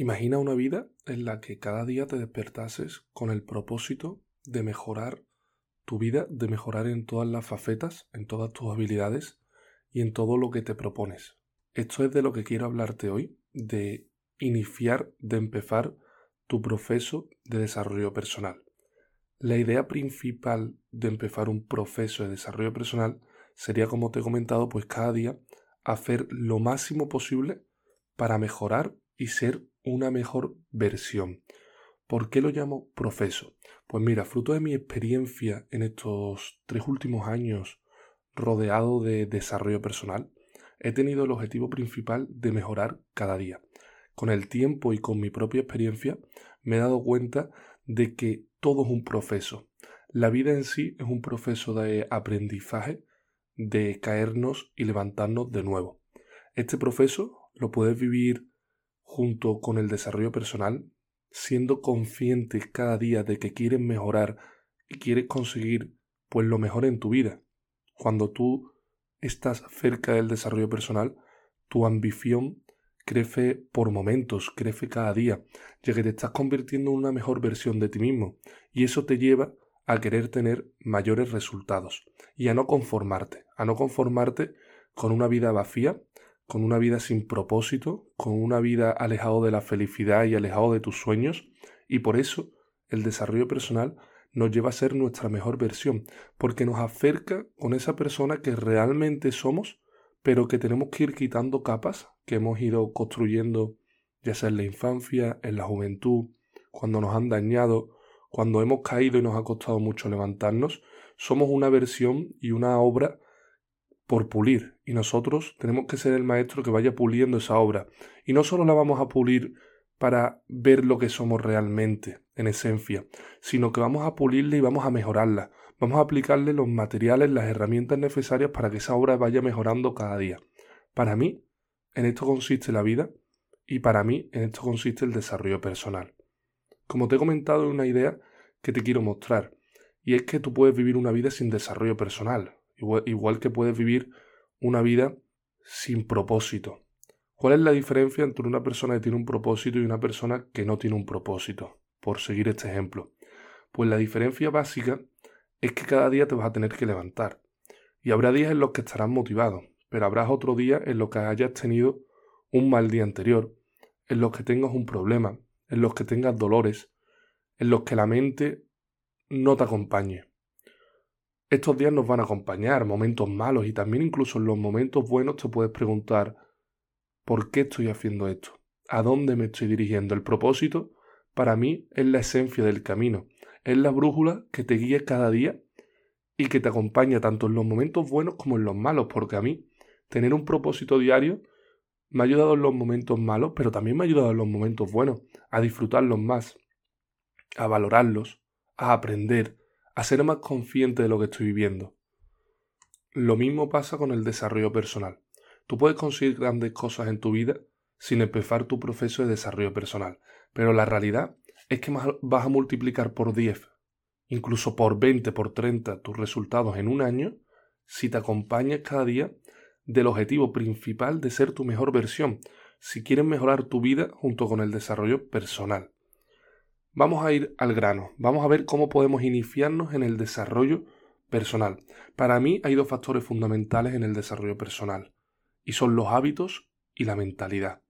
Imagina una vida en la que cada día te despertases con el propósito de mejorar tu vida, de mejorar en todas las facetas, en todas tus habilidades y en todo lo que te propones. Esto es de lo que quiero hablarte hoy, de iniciar, de empezar tu proceso de desarrollo personal. La idea principal de empezar un proceso de desarrollo personal sería, como te he comentado, pues cada día hacer lo máximo posible para mejorar y ser una mejor versión. ¿Por qué lo llamo proceso? Pues mira, fruto de mi experiencia en estos tres últimos años rodeado de desarrollo personal, he tenido el objetivo principal de mejorar cada día. Con el tiempo y con mi propia experiencia me he dado cuenta de que todo es un proceso. La vida en sí es un proceso de aprendizaje, de caernos y levantarnos de nuevo. Este proceso lo puedes vivir junto con el desarrollo personal, siendo conscientes cada día de que quieres mejorar y quieres conseguir pues lo mejor en tu vida. Cuando tú estás cerca del desarrollo personal, tu ambición crece por momentos, crece cada día, ya que te estás convirtiendo en una mejor versión de ti mismo, y eso te lleva a querer tener mayores resultados y a no conformarte, a no conformarte con una vida vacía con una vida sin propósito, con una vida alejado de la felicidad y alejado de tus sueños, y por eso el desarrollo personal nos lleva a ser nuestra mejor versión, porque nos acerca con esa persona que realmente somos, pero que tenemos que ir quitando capas que hemos ido construyendo, ya sea en la infancia, en la juventud, cuando nos han dañado, cuando hemos caído y nos ha costado mucho levantarnos, somos una versión y una obra por pulir y nosotros tenemos que ser el maestro que vaya puliendo esa obra y no solo la vamos a pulir para ver lo que somos realmente en esencia, sino que vamos a pulirla y vamos a mejorarla, vamos a aplicarle los materiales, las herramientas necesarias para que esa obra vaya mejorando cada día. Para mí, en esto consiste la vida y para mí en esto consiste el desarrollo personal. Como te he comentado, una idea que te quiero mostrar, y es que tú puedes vivir una vida sin desarrollo personal, igual, que puedes vivir una vida sin propósito. ¿Cuál es la diferencia entre una persona que tiene un propósito y una persona que no tiene un propósito? Por seguir este ejemplo. Pues la diferencia básica es que cada día te vas a tener que levantar. Y habrá días en los que estarás motivado, pero habrá otro día en los que hayas tenido un mal día anterior, en los que tengas un problema, en los que tengas dolores, en los que la mente no te acompañe. Estos días nos van a acompañar, momentos malos y también incluso en los momentos buenos te puedes preguntar ¿por qué estoy haciendo esto? ¿A dónde me estoy dirigiendo? El propósito para mí es la esencia del camino, es la brújula que te guía cada día y que te acompaña tanto en los momentos buenos como en los malos, porque a mí tener un propósito diario me ha ayudado en los momentos malos, pero también me ha ayudado en los momentos buenos, a disfrutarlos más, a valorarlos, a aprender, a ser más consciente de lo que estoy viviendo. Lo mismo pasa con el desarrollo personal. Tú puedes conseguir grandes cosas en tu vida sin empezar tu proceso de desarrollo personal, pero la realidad es que vas a multiplicar por 10, incluso por 20, por 30 tus resultados en un año si te acompañas cada día del objetivo principal de ser tu mejor versión, si quieres mejorar tu vida junto con el desarrollo personal. Vamos a ir al grano, vamos a ver cómo podemos iniciarnos en el desarrollo personal. Para mí hay dos factores fundamentales en el desarrollo personal, y son los hábitos y la mentalidad.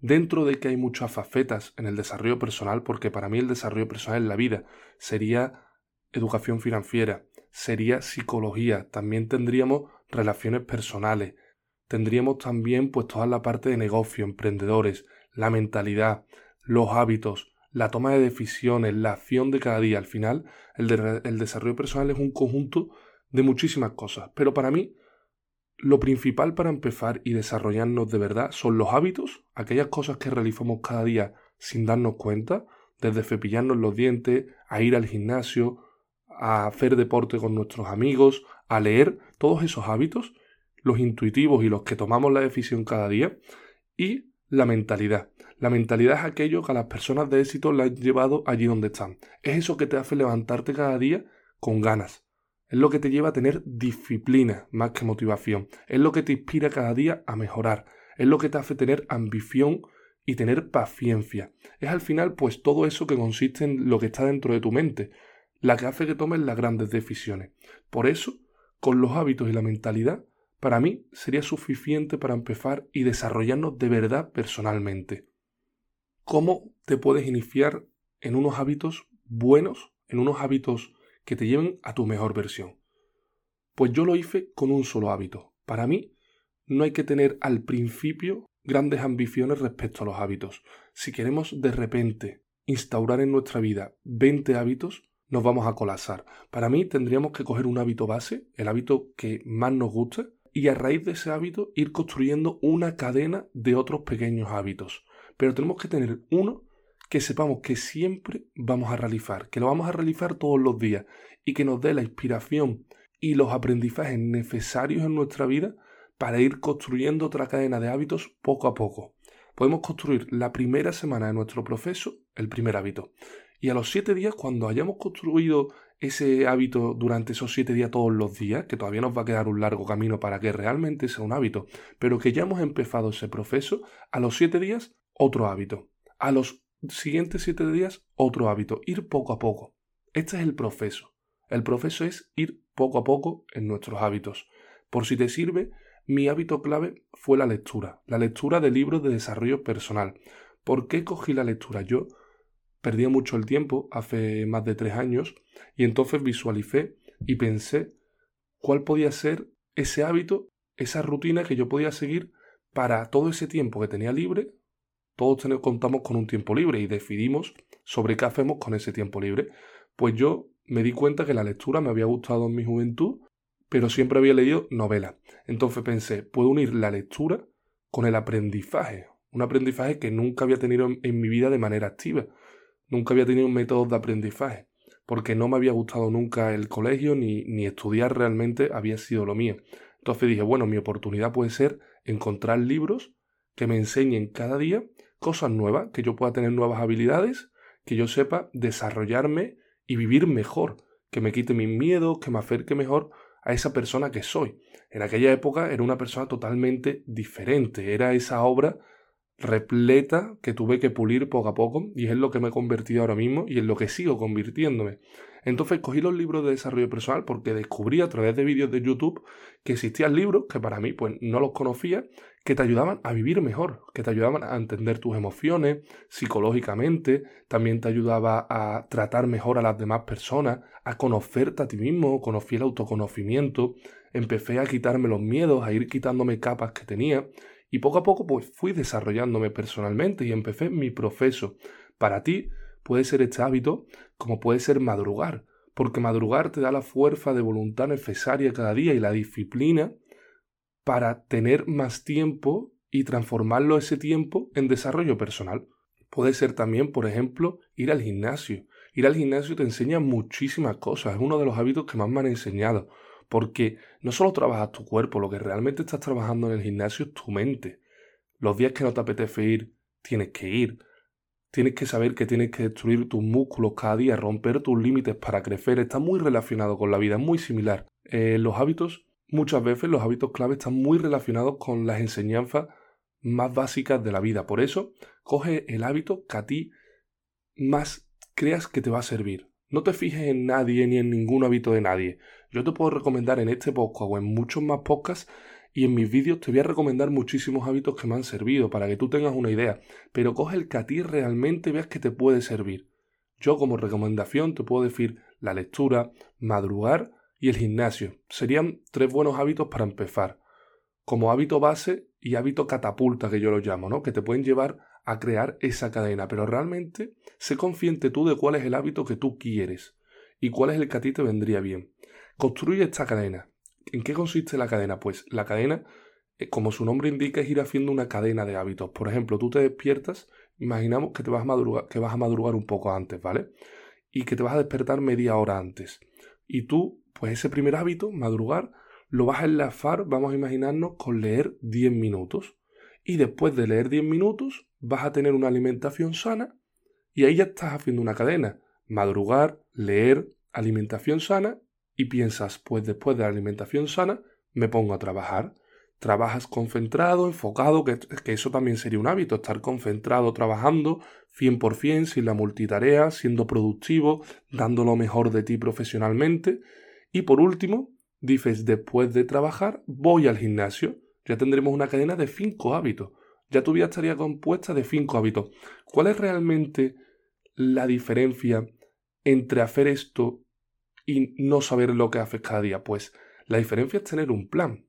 Dentro de que hay muchas facetas en el desarrollo personal, porque para mí el desarrollo personal en la vida sería educación financiera, sería psicología, también tendríamos relaciones personales, tendríamos también pues toda la parte de negocio, emprendedores, la mentalidad, los hábitos, la toma de decisiones, la acción de cada día. Al final, el, desarrollo personal es un conjunto de muchísimas cosas. Pero para mí, lo principal para empezar y desarrollarnos de verdad son los hábitos, aquellas cosas que realizamos cada día sin darnos cuenta, desde cepillarnos los dientes, a ir al gimnasio, a hacer deporte con nuestros amigos, a leer, todos esos hábitos, los intuitivos y los que tomamos la decisión cada día, y la mentalidad. La mentalidad es aquello que a las personas de éxito le han llevado allí donde están. Es eso que te hace levantarte cada día con ganas. Es lo que te lleva a tener disciplina más que motivación. Es lo que te inspira cada día a mejorar. Es lo que te hace tener ambición y tener paciencia. Es al final pues todo eso que consiste en lo que está dentro de tu mente, la que hace que tomes las grandes decisiones. Por eso, con los hábitos y la mentalidad, para mí sería suficiente para empezar y desarrollarnos de verdad personalmente. ¿Cómo te puedes iniciar en unos hábitos buenos, en unos hábitos que te lleven a tu mejor versión? Pues yo lo hice con un solo hábito. Para mí, no hay que tener al principio grandes ambiciones respecto a los hábitos. Si queremos de repente instaurar en nuestra vida 20 hábitos, nos vamos a colapsar. Para mí tendríamos que coger un hábito base, el hábito que más nos guste, y a raíz de ese hábito ir construyendo una cadena de otros pequeños hábitos. Pero tenemos que tener uno que sepamos que siempre vamos a realizar, que lo vamos a realizar todos los días y que nos dé la inspiración y los aprendizajes necesarios en nuestra vida para ir construyendo otra cadena de hábitos poco a poco. Podemos construir la primera semana de nuestro proceso el primer hábito. Y a los siete días, cuando hayamos construido ese hábito durante esos siete días todos los días, que todavía nos va a quedar un largo camino para que realmente sea un hábito, pero que ya hemos empezado ese proceso, a los siete días otro hábito. A los siguientes siete días otro hábito. Ir poco a poco. Este es el proceso. El proceso es ir poco a poco en nuestros hábitos. Por si te sirve, mi hábito clave fue la lectura, la lectura de libros de desarrollo personal. ¿Por qué cogí la lectura? Yo perdía mucho el tiempo hace más de tres años y entonces visualicé y pensé cuál podía ser ese hábito, esa rutina que yo podía seguir para todo ese tiempo que tenía libre. Todos tenemos, contamos con un tiempo libre y decidimos sobre qué hacemos con ese tiempo libre. Pues yo me di cuenta que la lectura me había gustado en mi juventud pero siempre había leído novelas. Entonces pensé, puedo unir la lectura con el aprendizaje, un aprendizaje que nunca había tenido en, mi vida de manera activa. Nunca había tenido un método de aprendizaje, porque no me había gustado nunca el colegio ni, ni estudiar realmente había sido lo mío. Entonces dije, bueno, mi oportunidad puede ser encontrar libros que me enseñen cada día cosas nuevas, que yo pueda tener nuevas habilidades, que yo sepa desarrollarme y vivir mejor, que me quite mis miedos, que me acerque mejor a esa persona que soy. En aquella época era una persona totalmente diferente, era esa obra repleta que tuve que pulir poco a poco y es lo que me he convertido ahora mismo y en lo que sigo convirtiéndome. Entonces cogí los libros de desarrollo personal porque descubrí a través de vídeos de YouTube que existían libros que para mí pues no los conocía, que te ayudaban a vivir mejor, que te ayudaban a entender tus emociones psicológicamente, también te ayudaba a tratar mejor a las demás personas, a conocerte a ti mismo, conocí el autoconocimiento, empecé a quitarme los miedos, a ir quitándome capas que tenía y poco a poco pues fui desarrollándome personalmente y empecé mi proceso. Para ti puede ser este hábito como puede ser madrugar, porque madrugar te da la fuerza de voluntad necesaria cada día y la disciplina para tener más tiempo y transformarlo ese tiempo en desarrollo personal. Puede ser también, por ejemplo, ir al gimnasio. Ir al gimnasio te enseña muchísimas cosas, es uno de los hábitos que más me han enseñado, porque no solo trabajas tu cuerpo, lo que realmente estás trabajando en el gimnasio es tu mente. Los días que no te apetece ir, tienes que ir. Tienes que saber que tienes que destruir tus músculos cada día, romper tus límites para crecer. Está muy relacionado con la vida, muy similar. Eh, los hábitos, muchas veces los hábitos clave están muy relacionados con las enseñanzas más básicas de la vida. Por eso, coge el hábito que a ti más creas que te va a servir. No te fijes en nadie ni en ningún hábito de nadie. Yo te puedo recomendar en este podcast o en muchos más podcasts y en mis vídeos te voy a recomendar muchísimos hábitos que me han servido para que tú tengas una idea, pero coge el que a ti realmente veas que te puede servir. Yo como recomendación te puedo decir la lectura, madrugar y el gimnasio. Serían tres buenos hábitos para empezar. Como hábito base y hábito catapulta que yo lo llamo, ¿no? Que te pueden llevar a crear esa cadena, pero realmente sé consciente tú de cuál es el hábito que tú quieres y cuál es el que a ti te vendría bien. Construye esta cadena. ¿En qué consiste la cadena? Pues la cadena, eh, como su nombre indica, es ir haciendo una cadena de hábitos. Por ejemplo, tú te despiertas, imaginamos que te vas a madrugar, que vas a madrugar un poco antes, ¿vale? Y que te vas a despertar media hora antes. Y tú, pues ese primer hábito, madrugar, lo vas a enlazar, vamos a imaginarnos, con leer 10 minutos. Y después de leer 10 minutos, vas a tener una alimentación sana y ahí ya estás haciendo una cadena. Madrugar, leer, alimentación sana y piensas, pues después de la alimentación sana, me pongo a trabajar. trabajas concentrado, enfocado, que, que, eso también sería un hábito, estar concentrado trabajando 100% sin la multitarea, siendo productivo, dando lo mejor de ti profesionalmente. Y por último, dices, después de trabajar, voy al gimnasio. Ya tendremos una cadena de 5 hábitos. Ya tu vida estaría compuesta de 5 hábitos. ¿Cuál es realmente la diferencia entre hacer esto y no saber lo que haces cada día? Pues la diferencia es tener un plan,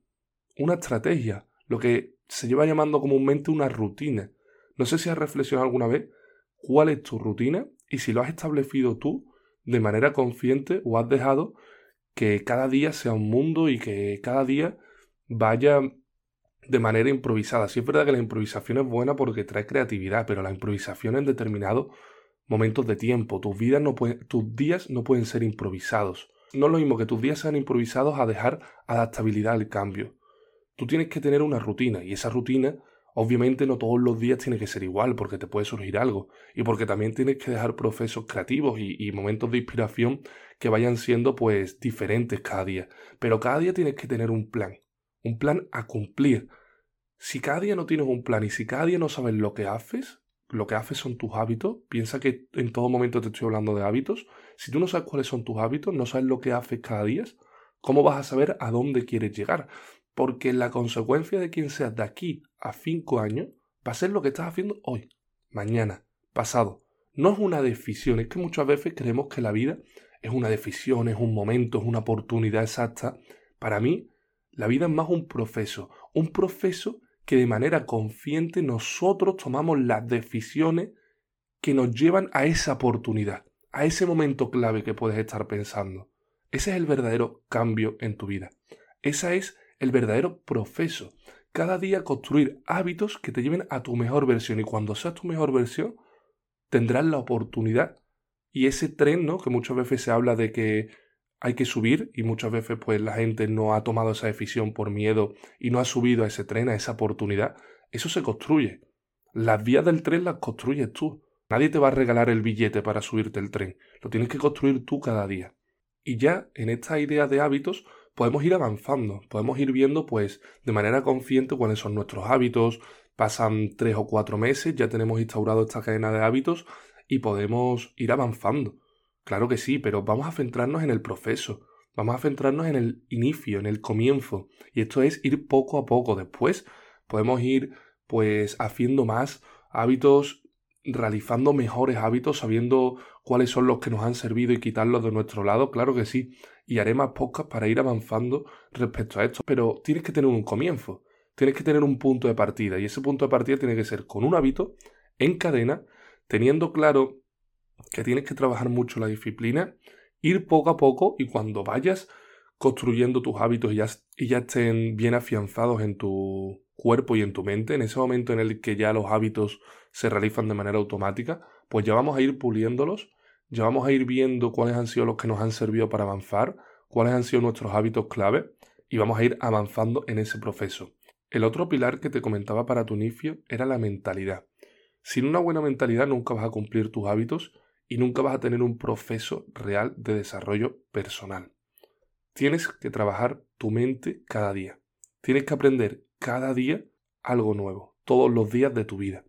una estrategia, lo que se lleva llamando comúnmente una rutina. No sé si has reflexionado alguna vez cuál es tu rutina y si lo has establecido tú de manera consciente o has dejado que cada día sea un mundo y que cada día vaya de manera improvisada. Sí es verdad que la improvisación es buena porque trae creatividad, pero la improvisación en determinados momentos de tiempo. Tus, días no pueden ser improvisados. No es lo mismo que tus días sean improvisados a dejar adaptabilidad al cambio. Tú tienes que tener una rutina y esa rutina obviamente no todos los días tiene que ser igual porque te puede surgir algo y porque también tienes que dejar procesos creativos y momentos de inspiración que vayan siendo pues diferentes cada día. Pero cada día tienes que tener un plan, un plan a cumplir. Si cada día no tienes un plan y si cada día no sabes lo que haces, lo que haces son tus hábitos, piensa que en todo momento te estoy hablando de hábitos, si tú no sabes cuáles son tus hábitos, no sabes lo que haces cada día, ¿cómo vas a saber a dónde quieres llegar? Porque la consecuencia de quien seas de aquí a cinco años va a ser lo que estás haciendo hoy, mañana, pasado. No es una decisión, es que muchas veces creemos que la vida es una decisión, es un momento, es una oportunidad exacta. Para mí, la vida es más un proceso, un proceso que de manera consciente nosotros tomamos las decisiones que nos llevan a esa oportunidad, a ese momento clave que puedes estar pensando. Ese es el verdadero cambio en tu vida. Ese es el verdadero proceso. Cada día construir hábitos que te lleven a tu mejor versión y cuando seas tu mejor versión tendrás la oportunidad y ese tren, ¿no? Que muchas veces se habla de que hay que subir y muchas veces pues la gente no ha tomado esa decisión por miedo y no ha subido a ese tren, a esa oportunidad. Eso se construye. Las vías del tren las construyes tú. Nadie te va a regalar el billete para subirte el tren. Lo tienes que construir tú cada día. Y ya en esta idea de hábitos podemos ir avanzando, podemos ir viendo pues de manera consciente cuáles son nuestros hábitos. Pasan tres o cuatro meses, ya tenemos instaurado esta cadena de hábitos y podemos ir avanzando. Claro que sí, pero vamos a centrarnos en el proceso, vamos a centrarnos en el inicio, en el comienzo, y esto es ir poco a poco. Después podemos ir pues haciendo más hábitos, realizando mejores hábitos, sabiendo cuáles son los que nos han servido y quitarlos de nuestro lado, claro que sí, y haré más podcasts para ir avanzando respecto a esto, pero tienes que tener un comienzo, tienes que tener un punto de partida, y ese punto de partida tiene que ser con un hábito en cadena teniendo claro que tienes que trabajar mucho la disciplina, ir poco a poco y cuando vayas construyendo tus hábitos y ya, y ya estén bien afianzados en tu cuerpo y en tu mente, en ese momento en el que ya los hábitos se realizan de manera automática, pues ya vamos a ir puliéndolos, ya vamos a ir viendo cuáles han sido los que nos han servido para avanzar, cuáles han sido nuestros hábitos clave y vamos a ir avanzando en ese proceso. El otro pilar que te comentaba para tu inicio era la mentalidad. Sin una buena mentalidad nunca vas a cumplir tus hábitos y nunca vas a tener un proceso real de desarrollo personal. Tienes que trabajar tu mente cada día. Tienes que aprender cada día algo nuevo, todos los días de tu vida.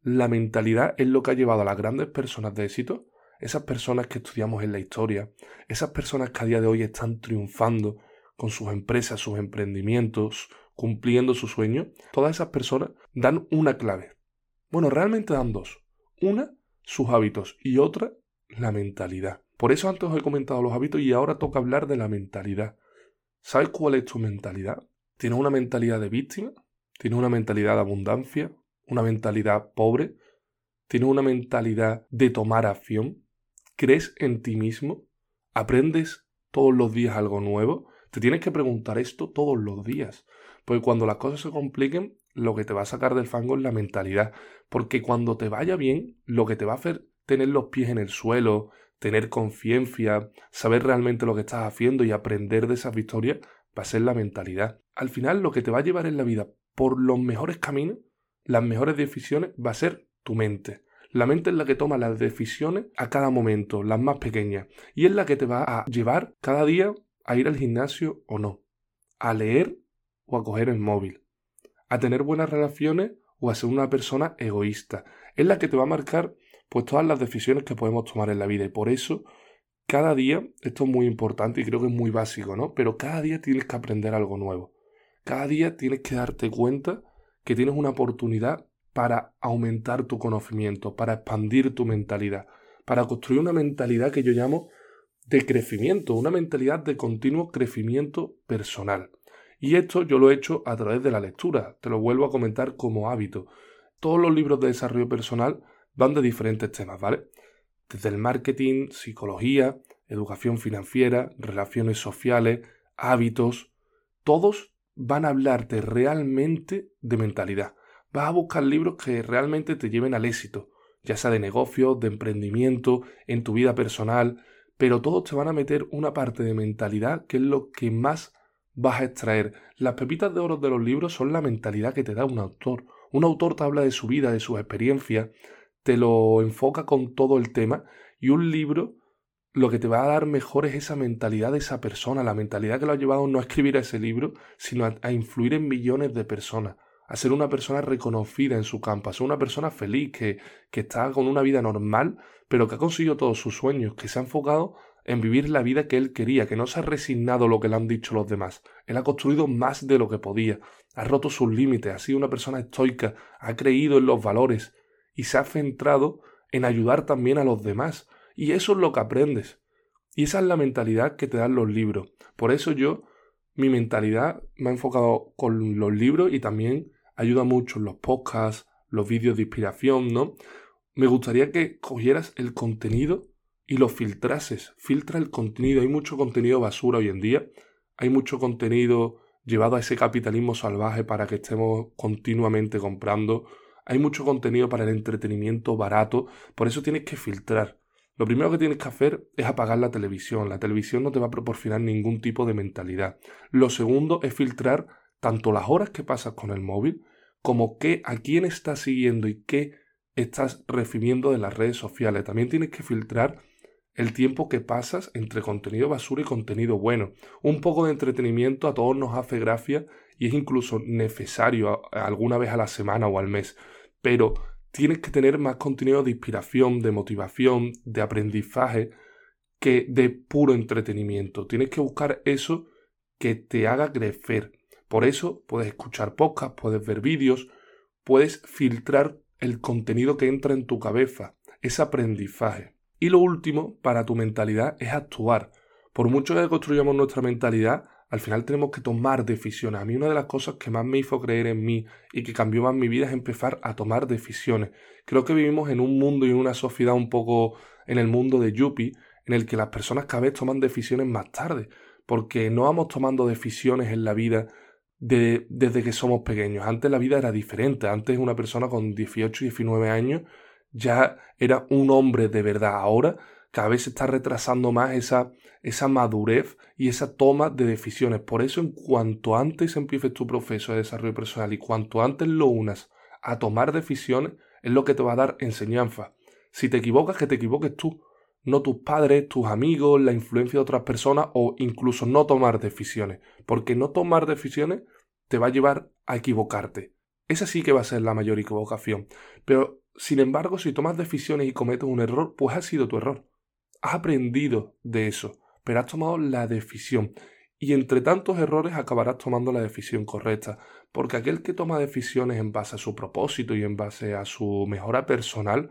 La mentalidad es lo que ha llevado a las grandes personas de éxito, esas personas que estudiamos en la historia, esas personas que a día de hoy están triunfando con sus empresas, sus emprendimientos, cumpliendo sus sueños, todas esas personas dan una clave, bueno, realmente dan dos. Una, sus hábitos y otra, la mentalidad. Por eso antes os he comentado los hábitos y ahora toca hablar de la mentalidad. ¿Sabes cuál es tu mentalidad? ¿Tienes una mentalidad de víctima? ¿Tienes una mentalidad de abundancia? ¿Una mentalidad pobre? ¿Tienes una mentalidad de tomar acción? ¿Crees en ti mismo? ¿Aprendes todos los días algo nuevo? Te tienes que preguntar esto todos los días. Porque cuando las cosas se compliquen, lo que te va a sacar del fango es la mentalidad. Porque cuando te vaya bien, lo que te va a hacer tener los pies en el suelo, tener conciencia, saber realmente lo que estás haciendo y aprender de esas victorias, va a ser la mentalidad. Al final, lo que te va a llevar en la vida por los mejores caminos, las mejores decisiones, va a ser tu mente. La mente es la que toma las decisiones a cada momento, las más pequeñas, y es la que te va a llevar cada día a ir al gimnasio o no, a leer o a coger el móvil, a tener buenas relaciones o a ser una persona egoísta. Es la que te va a marcar pues todas las decisiones que podemos tomar en la vida y por eso cada día, esto es muy importante y creo que es muy básico, ¿no? Pero cada día tienes que aprender algo nuevo. Cada día tienes que darte cuenta que tienes una oportunidad para aumentar tu conocimiento, para expandir tu mentalidad, para construir una mentalidad que yo llamo de crecimiento, una mentalidad de continuo crecimiento personal. Y esto yo lo he hecho a través de la lectura, te lo vuelvo a comentar como hábito. Todos los libros de desarrollo personal van de diferentes temas, ¿vale? Desde el marketing, psicología, educación financiera, relaciones sociales, hábitos, todos van a hablarte realmente de mentalidad. Vas a buscar libros que realmente te lleven al éxito, ya sea de negocios, de emprendimiento, en tu vida personal, pero todos te van a meter una parte de mentalidad que es lo que más vas a extraer. Las pepitas de oro de los libros son la mentalidad que te da un autor. Un autor te habla de su vida, de sus experiencias, te lo enfoca con todo el tema y un libro lo que te va a dar mejor es esa mentalidad de esa persona, la mentalidad que lo ha llevado no a escribir ese libro, sino a, influir en millones de personas, a ser una persona reconocida en su campo, a ser una persona feliz, que, que está con una vida normal, pero que ha conseguido todos sus sueños, que se ha enfocado en vivir la vida que él quería, que no se ha resignado lo que le han dicho los demás. Él ha construido más de lo que podía, ha roto sus límites, ha sido una persona estoica, ha creído en los valores y se ha centrado en ayudar también a los demás. Y eso es lo que aprendes. Y esa es la mentalidad que te dan los libros. Por eso yo, mi mentalidad me ha enfocado con los libros y también ayuda mucho en los podcasts, los vídeos de inspiración, ¿no? Me gustaría que cogieras el contenido y lo filtrases. Filtra el contenido. Hay mucho contenido basura hoy en día. Hay mucho contenido llevado a ese capitalismo salvaje para que estemos continuamente comprando. Hay mucho contenido para el entretenimiento barato. Por eso tienes que filtrar. Lo primero que tienes que hacer es apagar la televisión. La televisión no te va a proporcionar ningún tipo de mentalidad. Lo segundo es filtrar tanto las horas que pasas con el móvil como qué, a quién estás siguiendo y qué estás recibiendo de las redes sociales. También tienes que filtrar el tiempo que pasas entre contenido basura y contenido bueno. Un poco de entretenimiento a todos nos hace gracia y es incluso necesario alguna vez a la semana o al mes. Pero tienes que tener más contenido de inspiración, de motivación, de aprendizaje que de puro entretenimiento. Tienes que buscar eso que te haga crecer. Por eso puedes escuchar podcasts, puedes ver vídeos, puedes filtrar el contenido que entra en tu cabeza, ese aprendizaje. Y lo último para tu mentalidad es actuar. Por mucho que construyamos nuestra mentalidad, al final tenemos que tomar decisiones. A mí una de las cosas que más me hizo creer en mí y que cambió más mi vida es empezar a tomar decisiones. Creo que vivimos en un mundo y en una sociedad un poco en el mundo de Yuppie, en el que las personas cada vez toman decisiones más tarde, porque no vamos tomando decisiones en la vida desde que somos pequeños. Antes la vida era diferente. Antes una persona con 18, 19 años ya era un hombre de verdad. Ahora cada vez se está retrasando más esa, esa madurez y esa toma de decisiones. Por eso, en cuanto antes empieces tu proceso de desarrollo personal y cuanto antes lo unas a tomar decisiones, es lo que te va a dar enseñanza. Si te equivocas, que te equivoques tú, no tus padres, tus amigos, la influencia de otras personas o incluso no tomar decisiones. Porque no tomar decisiones te va a llevar a equivocarte. Esa sí que va a ser la mayor equivocación. Pero sin embargo, si tomas decisiones y cometes un error, pues ha sido tu error. Has aprendido de eso, pero has tomado la decisión. Y entre tantos errores acabarás tomando la decisión correcta, porque aquel que toma decisiones en base a su propósito y en base a su mejora personal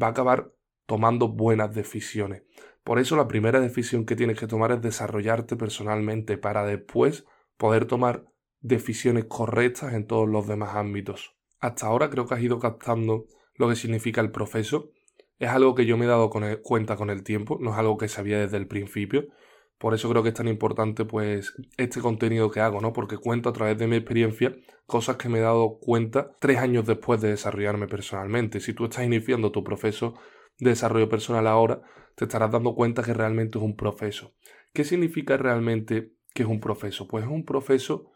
va a acabar tomando buenas decisiones. Por eso la primera decisión que tienes que tomar es desarrollarte personalmente para después poder tomar decisiones correctas en todos los demás ámbitos. Hasta ahora creo que has ido captando lo que significa el proceso. Es algo que yo me he dado cuenta con el tiempo, no es algo que sabía desde el principio. Por eso creo que es tan importante pues este contenido que hago, ¿no? Porque cuento a través de mi experiencia cosas que me he dado cuenta tres años después de desarrollarme personalmente. Si tú estás iniciando tu proceso de desarrollo personal ahora, te estarás dando cuenta que realmente es un proceso. ¿Qué significa realmente que es un proceso? Pues es un proceso,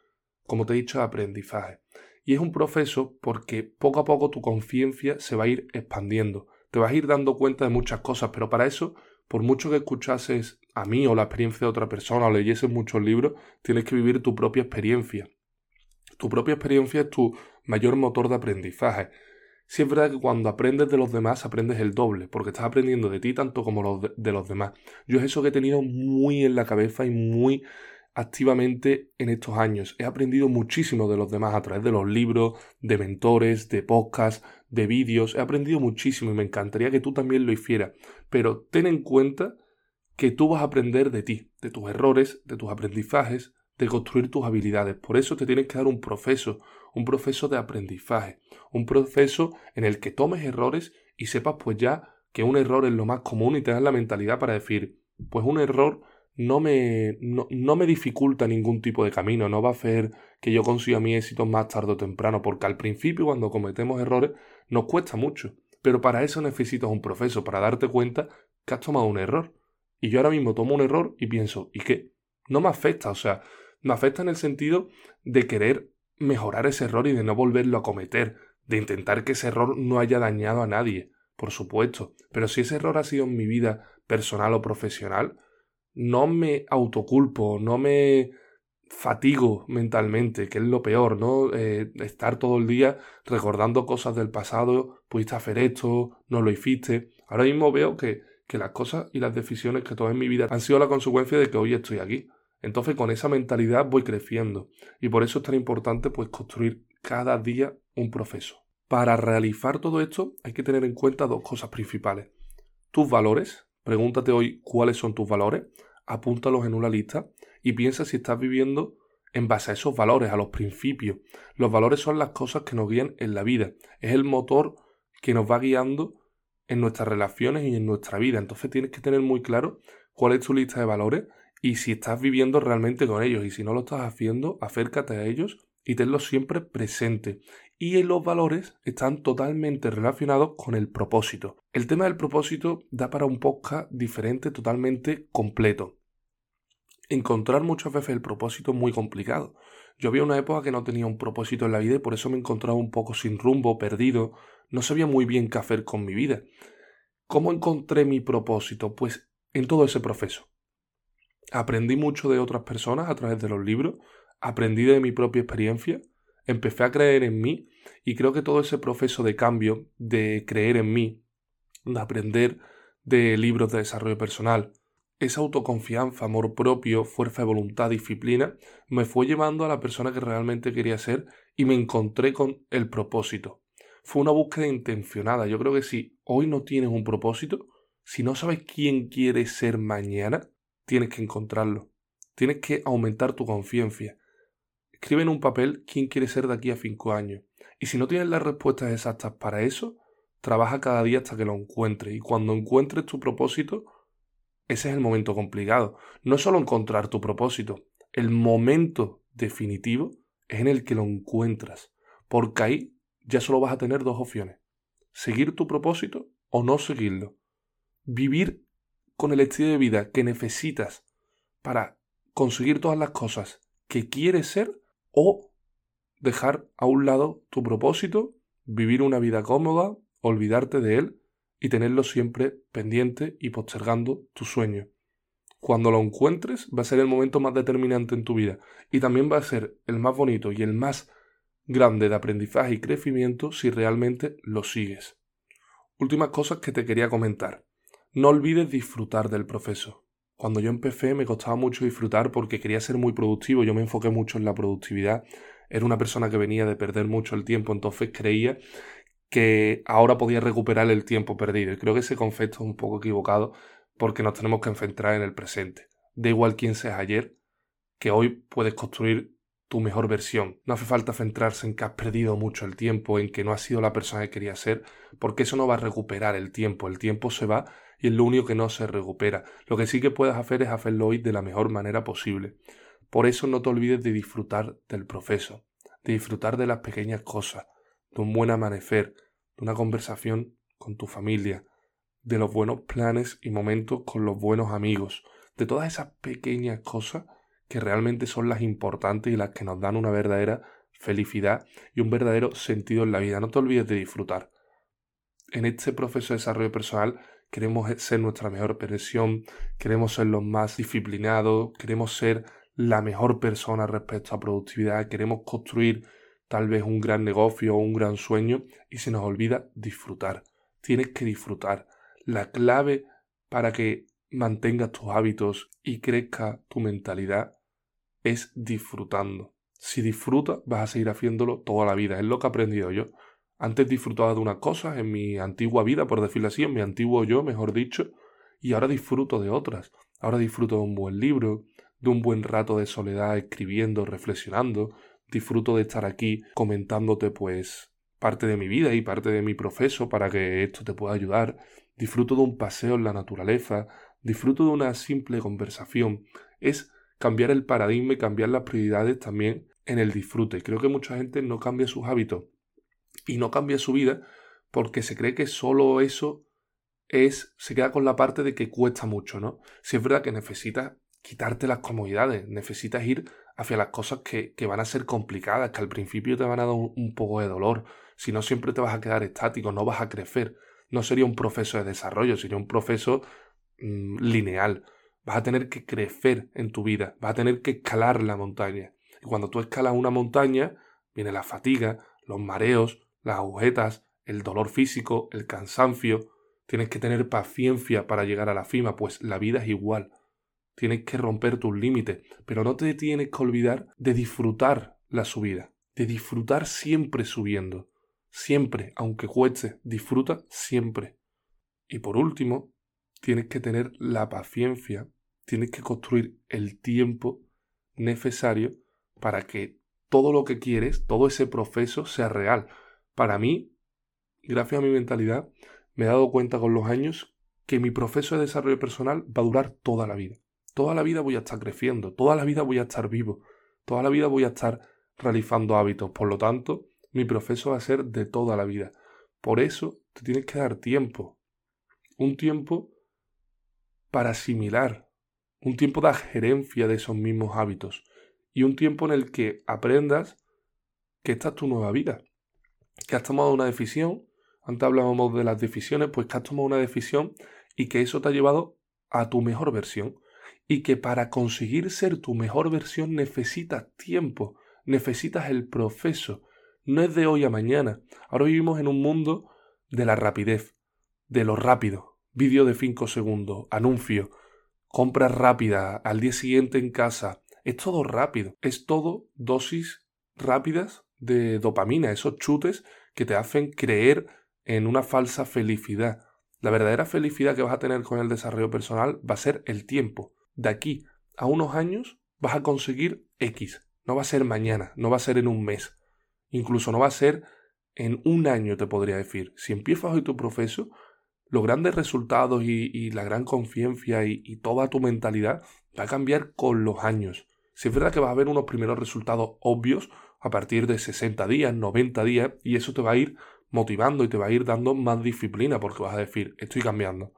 como te he dicho, de aprendizaje. Y es un proceso porque poco a poco tu conciencia se va a ir expandiendo. Te vas a ir dando cuenta de muchas cosas, pero para eso, por mucho que escuchases a mí o la experiencia de otra persona o leyeses muchos libros, tienes que vivir tu propia experiencia. Tu propia experiencia es tu mayor motor de aprendizaje. Si es verdad que cuando aprendes de los demás aprendes el doble, porque estás aprendiendo de ti tanto como de, los demás. Yo es eso que he tenido muy en la cabeza y muy activamente en estos años. He aprendido muchísimo de los demás a través de los libros, de mentores, de podcasts, de vídeos. He aprendido muchísimo y me encantaría que tú también lo hicieras. Pero ten en cuenta que tú vas a aprender de ti, de tus errores, de tus aprendizajes, de construir tus habilidades. Por eso te tienes que dar un proceso, un proceso de aprendizaje un proceso en el que tomes errores y sepas pues ya que un error es lo más común y tengas la mentalidad para decir, pues un error no me, no, me dificulta ningún tipo de camino, no va a hacer que yo consiga mi éxito más tarde o temprano, porque al principio cuando cometemos errores nos cuesta mucho, pero para eso necesitas un proceso, para darte cuenta que has tomado un error. Y yo ahora mismo tomo un error y pienso, ¿y qué? No me afecta, o sea, me afecta en el sentido de querer mejorar ese error y de no volverlo a cometer, de intentar que ese error no haya dañado a nadie, por supuesto, pero si ese error ha sido en mi vida personal o profesional, no me autoculpo, no me fatigo mentalmente, que es lo peor, ¿no? Eh, estar todo el día recordando cosas del pasado, pudiste hacer esto, no lo hiciste. Ahora mismo veo que, que las cosas y las decisiones que tomé en mi vida han sido la consecuencia de que hoy estoy aquí. Entonces con esa mentalidad voy creciendo y por eso es tan importante pues construir cada día un proceso. Para realizar todo esto hay que tener en cuenta dos cosas principales. Tus valores, pregúntate hoy cuáles son tus valores, apúntalos en una lista y piensa si estás viviendo en base a esos valores, a los principios. Los valores son las cosas que nos guían en la vida, es el motor que nos va guiando en nuestras relaciones y en nuestra vida. Entonces tienes que tener muy claro cuál es tu lista de valores y si estás viviendo realmente con ellos. Y si no lo estás haciendo, acércate a ellos y tenlos siempre presente. Y los valores están totalmente relacionados con el propósito. El tema del propósito da para un podcast diferente, totalmente completo. Encontrar muchas veces el propósito muy complicado. Yo había una época que no tenía un propósito en la vida y por eso me encontraba un poco sin rumbo, perdido, no sabía muy bien qué hacer con mi vida. ¿Cómo encontré mi propósito? Pues en todo ese proceso. Aprendí mucho de otras personas a través de los libros, aprendí de mi propia experiencia, empecé a creer en mí y creo que todo ese proceso de cambio, de creer en mí, de aprender de libros de desarrollo personal, esa autoconfianza, amor propio, fuerza de voluntad, disciplina, me fue llevando a la persona que realmente quería ser y me encontré con el propósito. Fue una búsqueda intencionada. Yo creo que si hoy no tienes un propósito, si no sabes quién quieres ser mañana, tienes que encontrarlo. Tienes que aumentar tu confianza. Escribe en un papel quién quieres ser de aquí a cinco años. Y si no tienes las respuestas exactas para eso, trabaja cada día hasta que lo encuentres. Y cuando encuentres tu propósito, ese es el momento complicado. No es solo encontrar tu propósito, el momento definitivo es en el que lo encuentras. Porque ahí ya solo vas a tener dos opciones. Seguir tu propósito o no seguirlo. Vivir con el estilo de vida que necesitas para conseguir todas las cosas que quieres ser o dejar a un lado tu propósito, vivir una vida cómoda, olvidarte de él y tenerlo siempre pendiente y postergando tu sueño. Cuando lo encuentres va a ser el momento más determinante en tu vida y también va a ser el más bonito y el más grande de aprendizaje y crecimiento si realmente lo sigues. Últimas cosas que te quería comentar. No olvides disfrutar del proceso. Cuando yo empecé me costaba mucho disfrutar porque quería ser muy productivo, yo me enfoqué mucho en la productividad, era una persona que venía de perder mucho el tiempo, entonces creía que ahora podía recuperar el tiempo perdido. Y creo que ese concepto es un poco equivocado porque nos tenemos que enfrentar en el presente. Da igual quién seas ayer, que hoy puedes construir tu mejor versión. No hace falta centrarse en que has perdido mucho el tiempo, en que no has sido la persona que querías ser, porque eso no va a recuperar el tiempo. El tiempo se va y es lo único que no se recupera. Lo que sí que puedes hacer es hacerlo hoy de la mejor manera posible. Por eso no te olvides de disfrutar del proceso, de disfrutar de las pequeñas cosas, un buen amanecer, de una conversación con tu familia, de los buenos planes y momentos con los buenos amigos, de todas esas pequeñas cosas que realmente son las importantes y las que nos dan una verdadera felicidad y un verdadero sentido en la vida. No te olvides de disfrutar. En este proceso de desarrollo personal queremos ser nuestra mejor versión, queremos ser los más disciplinados, queremos ser la mejor persona respecto a productividad, queremos construir tal vez un gran negocio o un gran sueño y se nos olvida disfrutar. Tienes que disfrutar. La clave para que mantengas tus hábitos y crezca tu mentalidad es disfrutando. Si disfrutas, vas a seguir haciéndolo toda la vida. Es lo que he aprendido yo. Antes disfrutaba de unas cosas en mi antigua vida, por decirlo así, en mi antiguo yo, mejor dicho, y ahora disfruto de otras. Ahora disfruto de un buen libro, de un buen rato de soledad escribiendo, reflexionando. Disfruto de estar aquí comentándote pues parte de mi vida y parte de mi proceso para que esto te pueda ayudar. Disfruto de un paseo en la naturaleza, disfruto de una simple conversación. Es cambiar el paradigma y cambiar las prioridades también en el disfrute. Creo que mucha gente no cambia sus hábitos y no cambia su vida porque se cree que solo eso es, se queda con la parte de que cuesta mucho, ¿no? Si es verdad que necesitas quitarte las comodidades, necesitas ir hacia las cosas que, que, van a ser complicadas, que al principio te van a dar un, poco de dolor, si no siempre te vas a quedar estático, no vas a crecer, no sería un proceso de desarrollo, sería un proceso mm, lineal, vas a tener que crecer en tu vida, vas a tener que escalar la montaña, y cuando tú escalas una montaña, viene la fatiga, los mareos, las agujetas, el dolor físico, el cansancio. Tienes que tener paciencia para llegar a la cima, pues la vida es igual. Tienes que romper tus límites, pero no te tienes que olvidar de disfrutar la subida, de disfrutar siempre subiendo. Siempre, aunque cueste, disfruta siempre. Y por último, tienes que tener la paciencia, tienes que construir el tiempo necesario para que todo lo que quieres, todo ese proceso sea real. Para mí, gracias a mi mentalidad, me he dado cuenta con los años que mi proceso de desarrollo personal va a durar toda la vida. Toda la vida voy a estar creciendo, toda la vida voy a estar vivo, toda la vida voy a estar realizando hábitos. Por lo tanto, mi proceso va a ser de toda la vida. Por eso te tienes que dar tiempo. Un tiempo para asimilar, un tiempo de gerencia de esos mismos hábitos y un tiempo en el que aprendas que esta es tu nueva vida que has tomado una decisión, antes hablábamos de las decisiones, pues que has tomado una decisión y que eso te ha llevado a tu mejor versión y que para conseguir ser tu mejor versión necesitas tiempo, necesitas el proceso, no es de hoy a mañana. Ahora vivimos en un mundo de la rapidez, de lo rápido, vídeo de 5 segundos, anuncio, compras rápidas, al día siguiente en casa, es todo rápido, es todo dosis rápidas de dopamina, esos chutes que te hacen creer en una falsa felicidad. La verdadera felicidad que vas a tener con el desarrollo personal va a ser el tiempo. De aquí a unos años vas a conseguir X. No va a ser mañana, no va a ser en un mes. Incluso no va a ser en un año, te podría decir. Si empiezas hoy tu proceso, los grandes resultados y, la gran confianza y, y, toda tu mentalidad va a cambiar con los años. Si es verdad que vas a ver unos primeros resultados obvios, a partir de 60 días, 90 días, y eso te va a ir motivando y te va a ir dando más disciplina porque vas a decir, estoy cambiando.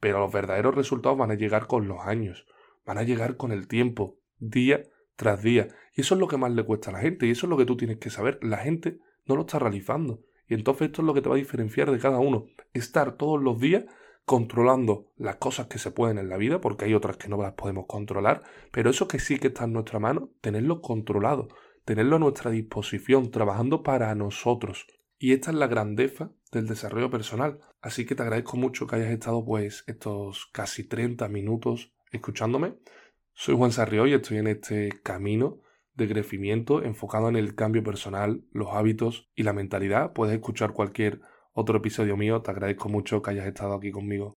Pero los verdaderos resultados van a llegar con los años, van a llegar con el tiempo, día tras día. Y eso es lo que más le cuesta a la gente, y eso es lo que tú tienes que saber. La gente no lo está realizando. Y entonces esto es lo que te va a diferenciar de cada uno. Estar todos los días controlando las cosas que se pueden en la vida, porque hay otras que no las podemos controlar, pero eso que sí que está en nuestra mano, tenerlo controlado tenerlo a nuestra disposición, trabajando para nosotros. Y esta es la grandeza del desarrollo personal. Así que te agradezco mucho que hayas estado pues estos casi 30 minutos escuchándome. Soy Juan Sarrió y estoy en este camino de crecimiento enfocado en el cambio personal, los hábitos y la mentalidad. Puedes escuchar cualquier otro episodio mío. Te agradezco mucho que hayas estado aquí conmigo.